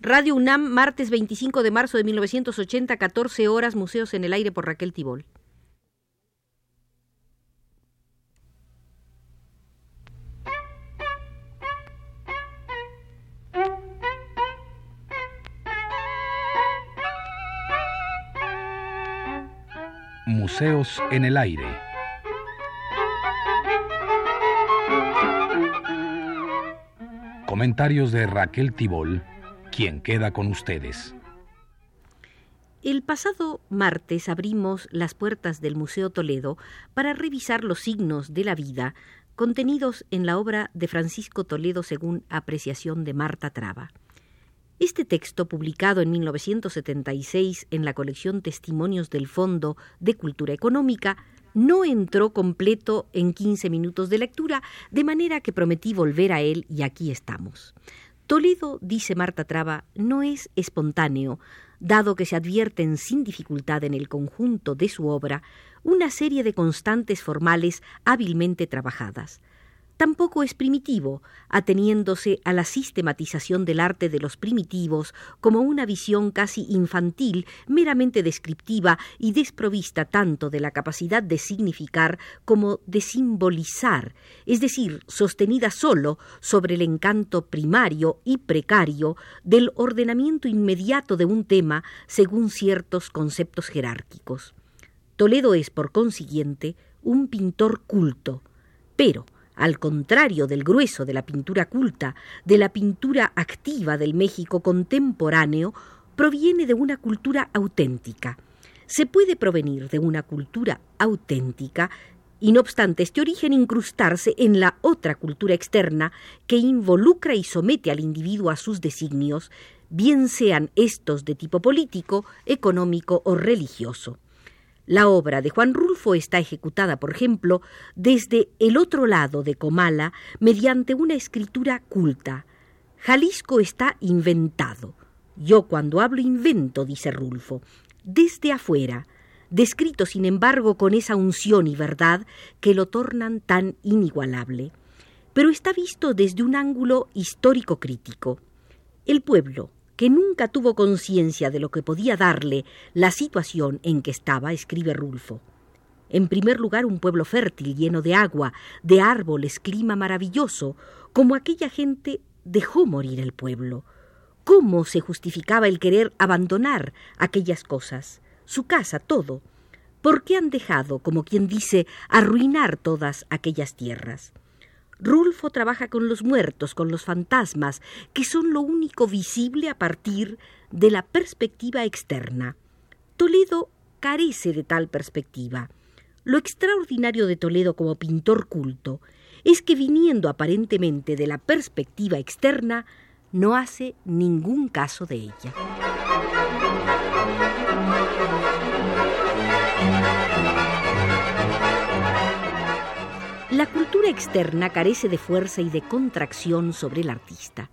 Radio UNAM, martes 25 de marzo de 1980, 14 horas, Museos en el Aire por Raquel Tibol. Museos en el Aire. Comentarios de Raquel Tibol quien queda con ustedes. El pasado martes abrimos las puertas del Museo Toledo para revisar los signos de la vida contenidos en la obra de Francisco Toledo según apreciación de Marta Traba. Este texto, publicado en 1976 en la colección Testimonios del Fondo de Cultura Económica, no entró completo en 15 minutos de lectura, de manera que prometí volver a él y aquí estamos. Toledo, dice Marta Traba, no es espontáneo, dado que se advierten sin dificultad en el conjunto de su obra una serie de constantes formales hábilmente trabajadas. Tampoco es primitivo, ateniéndose a la sistematización del arte de los primitivos como una visión casi infantil, meramente descriptiva y desprovista tanto de la capacidad de significar como de simbolizar, es decir, sostenida sólo sobre el encanto primario y precario del ordenamiento inmediato de un tema según ciertos conceptos jerárquicos. Toledo es, por consiguiente, un pintor culto, pero al contrario del grueso de la pintura culta, de la pintura activa del México contemporáneo, proviene de una cultura auténtica. Se puede provenir de una cultura auténtica y no obstante este origen incrustarse en la otra cultura externa que involucra y somete al individuo a sus designios, bien sean estos de tipo político, económico o religioso. La obra de Juan Rulfo está ejecutada, por ejemplo, desde el otro lado de Comala mediante una escritura culta. Jalisco está inventado. Yo cuando hablo invento, dice Rulfo, desde afuera, descrito sin embargo con esa unción y verdad que lo tornan tan inigualable. Pero está visto desde un ángulo histórico crítico. El pueblo, que nunca tuvo conciencia de lo que podía darle la situación en que estaba, escribe Rulfo. En primer lugar, un pueblo fértil, lleno de agua, de árboles, clima maravilloso, como aquella gente dejó morir el pueblo. ¿Cómo se justificaba el querer abandonar aquellas cosas? Su casa, todo. ¿Por qué han dejado, como quien dice, arruinar todas aquellas tierras? Rulfo trabaja con los muertos, con los fantasmas, que son lo único visible a partir de la perspectiva externa. Toledo carece de tal perspectiva. Lo extraordinario de Toledo como pintor culto es que viniendo aparentemente de la perspectiva externa, no hace ningún caso de ella. Externa carece de fuerza y de contracción sobre el artista.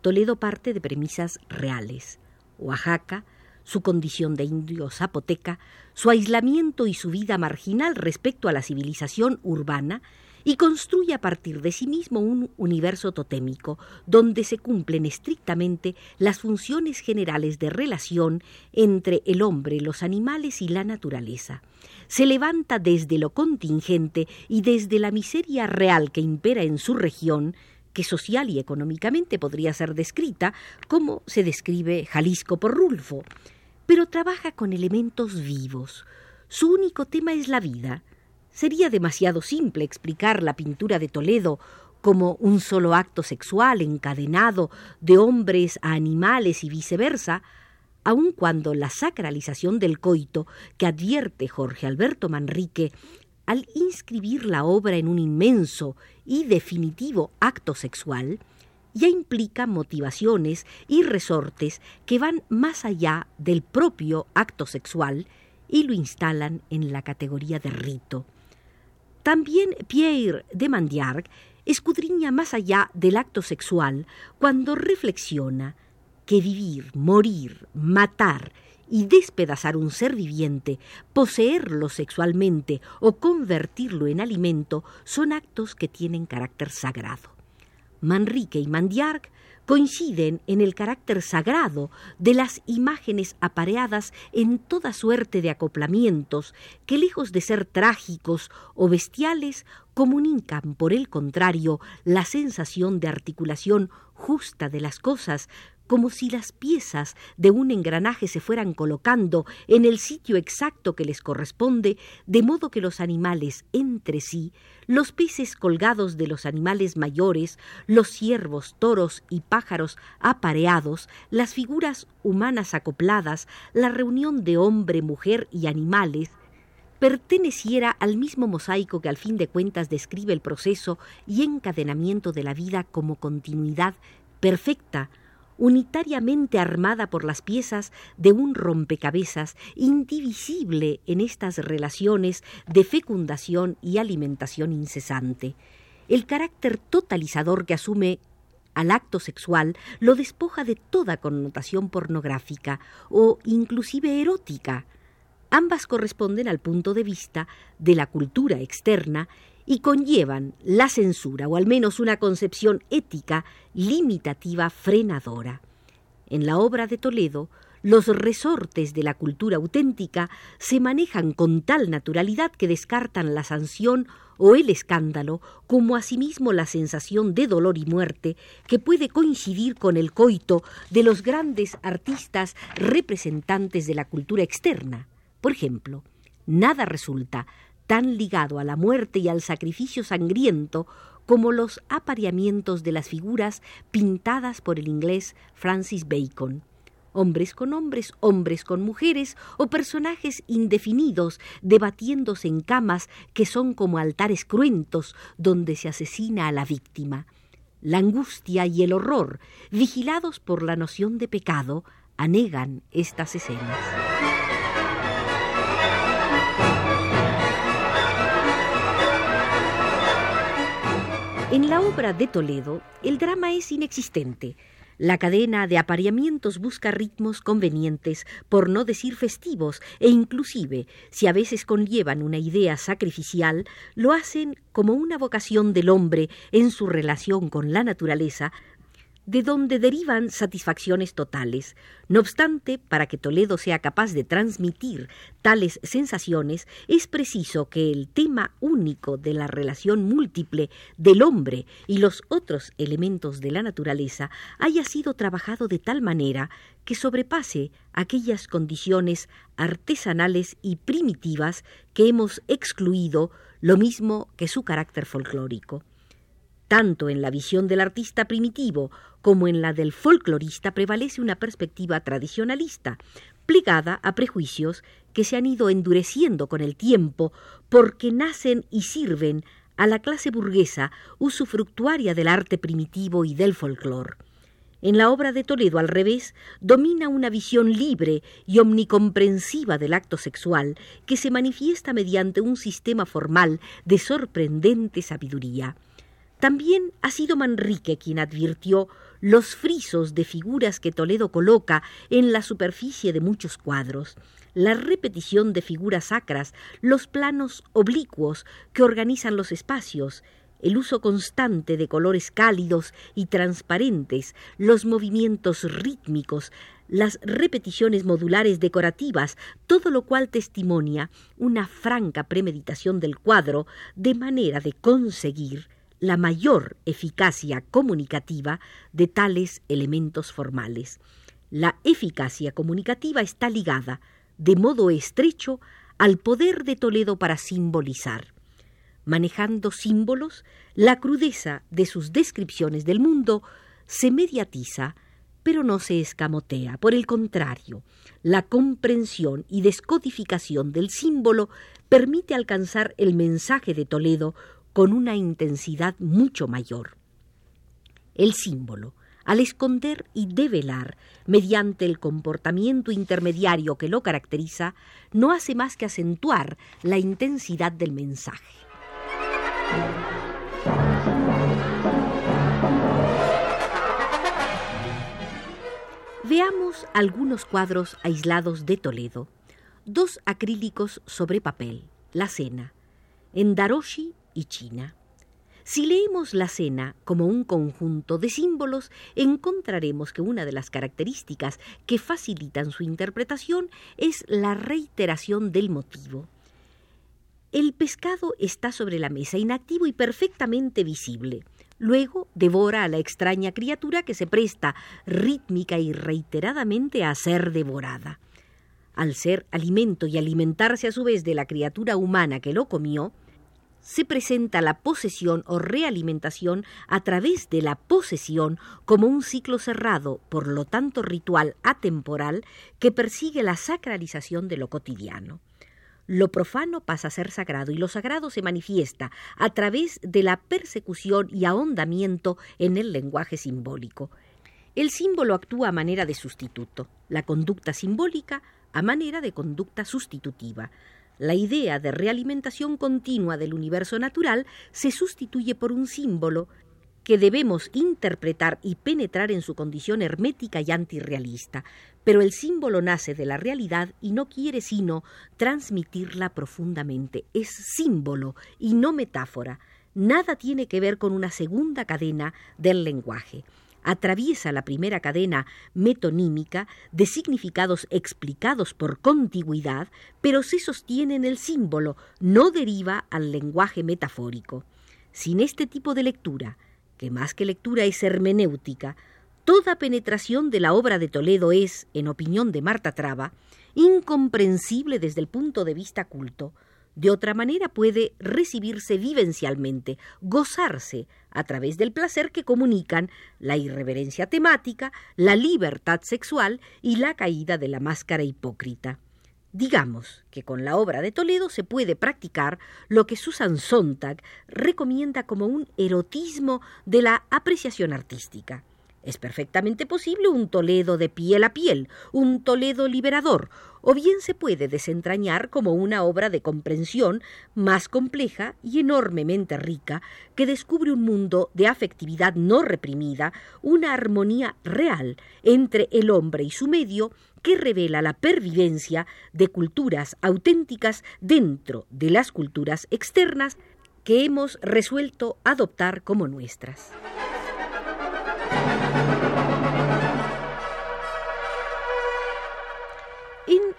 Toledo parte de premisas reales. Oaxaca, su condición de indio zapoteca, su aislamiento y su vida marginal respecto a la civilización urbana, y construye a partir de sí mismo un universo totémico, donde se cumplen estrictamente las funciones generales de relación entre el hombre, los animales y la naturaleza. Se levanta desde lo contingente y desde la miseria real que impera en su región, que social y económicamente podría ser descrita como se describe Jalisco por Rulfo, pero trabaja con elementos vivos. Su único tema es la vida, Sería demasiado simple explicar la pintura de Toledo como un solo acto sexual encadenado de hombres a animales y viceversa, aun cuando la sacralización del coito que advierte Jorge Alberto Manrique al inscribir la obra en un inmenso y definitivo acto sexual, ya implica motivaciones y resortes que van más allá del propio acto sexual y lo instalan en la categoría de rito. También Pierre de Mandiarc escudriña más allá del acto sexual cuando reflexiona que vivir, morir, matar y despedazar un ser viviente, poseerlo sexualmente o convertirlo en alimento son actos que tienen carácter sagrado. Manrique y Mandiarc coinciden en el carácter sagrado de las imágenes apareadas en toda suerte de acoplamientos que, lejos de ser trágicos o bestiales, comunican, por el contrario, la sensación de articulación justa de las cosas, como si las piezas de un engranaje se fueran colocando en el sitio exacto que les corresponde, de modo que los animales entre sí, los peces colgados de los animales mayores, los ciervos, toros y pájaros apareados, las figuras humanas acopladas, la reunión de hombre, mujer y animales, perteneciera al mismo mosaico que al fin de cuentas describe el proceso y encadenamiento de la vida como continuidad perfecta, unitariamente armada por las piezas de un rompecabezas indivisible en estas relaciones de fecundación y alimentación incesante. El carácter totalizador que asume al acto sexual lo despoja de toda connotación pornográfica o inclusive erótica. Ambas corresponden al punto de vista de la cultura externa y conllevan la censura o al menos una concepción ética limitativa frenadora. En la obra de Toledo, los resortes de la cultura auténtica se manejan con tal naturalidad que descartan la sanción o el escándalo, como asimismo la sensación de dolor y muerte que puede coincidir con el coito de los grandes artistas representantes de la cultura externa. Por ejemplo, nada resulta tan ligado a la muerte y al sacrificio sangriento como los apareamientos de las figuras pintadas por el inglés Francis Bacon. Hombres con hombres, hombres con mujeres o personajes indefinidos debatiéndose en camas que son como altares cruentos donde se asesina a la víctima. La angustia y el horror, vigilados por la noción de pecado, anegan estas escenas. En la obra de Toledo, el drama es inexistente. La cadena de apareamientos busca ritmos convenientes, por no decir festivos, e inclusive, si a veces conllevan una idea sacrificial, lo hacen como una vocación del hombre en su relación con la naturaleza, de donde derivan satisfacciones totales. No obstante, para que Toledo sea capaz de transmitir tales sensaciones, es preciso que el tema único de la relación múltiple del hombre y los otros elementos de la naturaleza haya sido trabajado de tal manera que sobrepase aquellas condiciones artesanales y primitivas que hemos excluido, lo mismo que su carácter folclórico. Tanto en la visión del artista primitivo como en la del folclorista prevalece una perspectiva tradicionalista, plegada a prejuicios que se han ido endureciendo con el tiempo porque nacen y sirven a la clase burguesa usufructuaria del arte primitivo y del folclor. En la obra de Toledo, al revés, domina una visión libre y omnicomprensiva del acto sexual que se manifiesta mediante un sistema formal de sorprendente sabiduría. También ha sido Manrique quien advirtió los frisos de figuras que Toledo coloca en la superficie de muchos cuadros, la repetición de figuras sacras, los planos oblicuos que organizan los espacios, el uso constante de colores cálidos y transparentes, los movimientos rítmicos, las repeticiones modulares decorativas, todo lo cual testimonia una franca premeditación del cuadro de manera de conseguir la mayor eficacia comunicativa de tales elementos formales. La eficacia comunicativa está ligada, de modo estrecho, al poder de Toledo para simbolizar. Manejando símbolos, la crudeza de sus descripciones del mundo se mediatiza, pero no se escamotea. Por el contrario, la comprensión y descodificación del símbolo permite alcanzar el mensaje de Toledo con una intensidad mucho mayor. El símbolo, al esconder y develar mediante el comportamiento intermediario que lo caracteriza, no hace más que acentuar la intensidad del mensaje. Veamos algunos cuadros aislados de Toledo. Dos acrílicos sobre papel, la cena. En Daroshi China. Si leemos la cena como un conjunto de símbolos, encontraremos que una de las características que facilitan su interpretación es la reiteración del motivo. El pescado está sobre la mesa, inactivo y perfectamente visible. Luego devora a la extraña criatura que se presta rítmica y reiteradamente a ser devorada. Al ser alimento y alimentarse a su vez de la criatura humana que lo comió, se presenta la posesión o realimentación a través de la posesión como un ciclo cerrado, por lo tanto ritual atemporal, que persigue la sacralización de lo cotidiano. Lo profano pasa a ser sagrado y lo sagrado se manifiesta a través de la persecución y ahondamiento en el lenguaje simbólico. El símbolo actúa a manera de sustituto, la conducta simbólica a manera de conducta sustitutiva. La idea de realimentación continua del universo natural se sustituye por un símbolo que debemos interpretar y penetrar en su condición hermética y antirrealista, pero el símbolo nace de la realidad y no quiere sino transmitirla profundamente. Es símbolo y no metáfora. Nada tiene que ver con una segunda cadena del lenguaje atraviesa la primera cadena metonímica de significados explicados por contigüidad, pero se sostiene en el símbolo, no deriva al lenguaje metafórico. Sin este tipo de lectura, que más que lectura es hermenéutica, toda penetración de la obra de Toledo es, en opinión de Marta Traba, incomprensible desde el punto de vista culto. De otra manera puede recibirse vivencialmente, gozarse a través del placer que comunican la irreverencia temática, la libertad sexual y la caída de la máscara hipócrita. Digamos que con la obra de Toledo se puede practicar lo que Susan Sontag recomienda como un erotismo de la apreciación artística. Es perfectamente posible un Toledo de piel a piel, un Toledo liberador, o bien se puede desentrañar como una obra de comprensión más compleja y enormemente rica, que descubre un mundo de afectividad no reprimida, una armonía real entre el hombre y su medio, que revela la pervivencia de culturas auténticas dentro de las culturas externas que hemos resuelto adoptar como nuestras.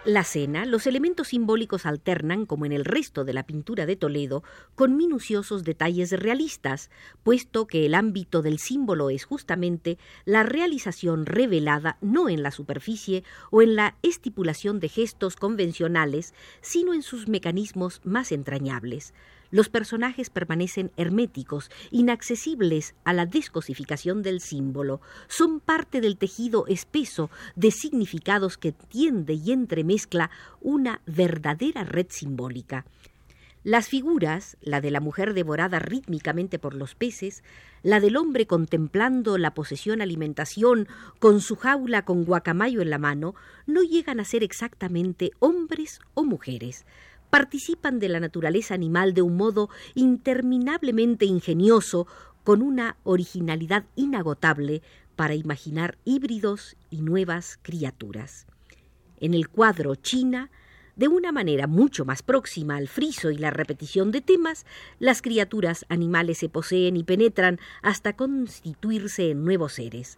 La cena, los elementos simbólicos alternan, como en el resto de la pintura de Toledo, con minuciosos detalles realistas, puesto que el ámbito del símbolo es justamente la realización revelada no en la superficie o en la estipulación de gestos convencionales, sino en sus mecanismos más entrañables. Los personajes permanecen herméticos, inaccesibles a la descosificación del símbolo, son parte del tejido espeso de significados que tiende y entremezcla una verdadera red simbólica. Las figuras, la de la mujer devorada rítmicamente por los peces, la del hombre contemplando la posesión alimentación con su jaula con guacamayo en la mano, no llegan a ser exactamente hombres o mujeres participan de la naturaleza animal de un modo interminablemente ingenioso, con una originalidad inagotable para imaginar híbridos y nuevas criaturas. En el cuadro China, de una manera mucho más próxima al friso y la repetición de temas, las criaturas animales se poseen y penetran hasta constituirse en nuevos seres.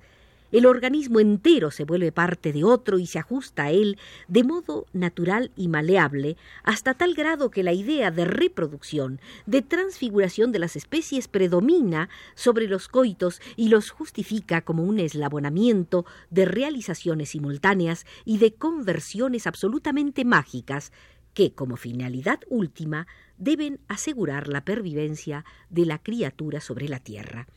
El organismo entero se vuelve parte de otro y se ajusta a él de modo natural y maleable, hasta tal grado que la idea de reproducción, de transfiguración de las especies predomina sobre los coitos y los justifica como un eslabonamiento de realizaciones simultáneas y de conversiones absolutamente mágicas que, como finalidad última, deben asegurar la pervivencia de la criatura sobre la tierra.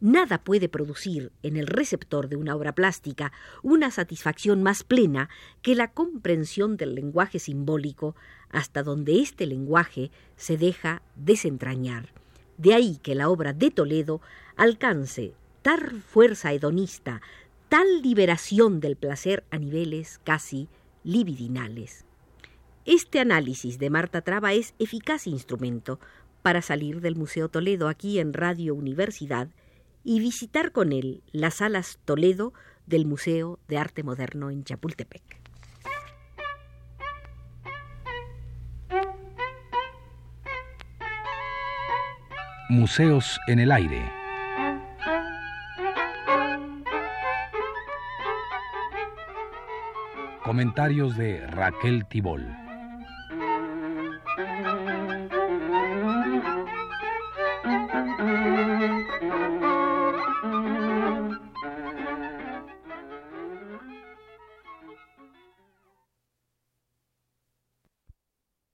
Nada puede producir en el receptor de una obra plástica una satisfacción más plena que la comprensión del lenguaje simbólico hasta donde este lenguaje se deja desentrañar. De ahí que la obra de Toledo alcance tal fuerza hedonista, tal liberación del placer a niveles casi libidinales. Este análisis de Marta Traba es eficaz instrumento para salir del Museo Toledo aquí en Radio Universidad y visitar con él las salas Toledo del Museo de Arte Moderno en Chapultepec. Museos en el Aire. Comentarios de Raquel Tibol.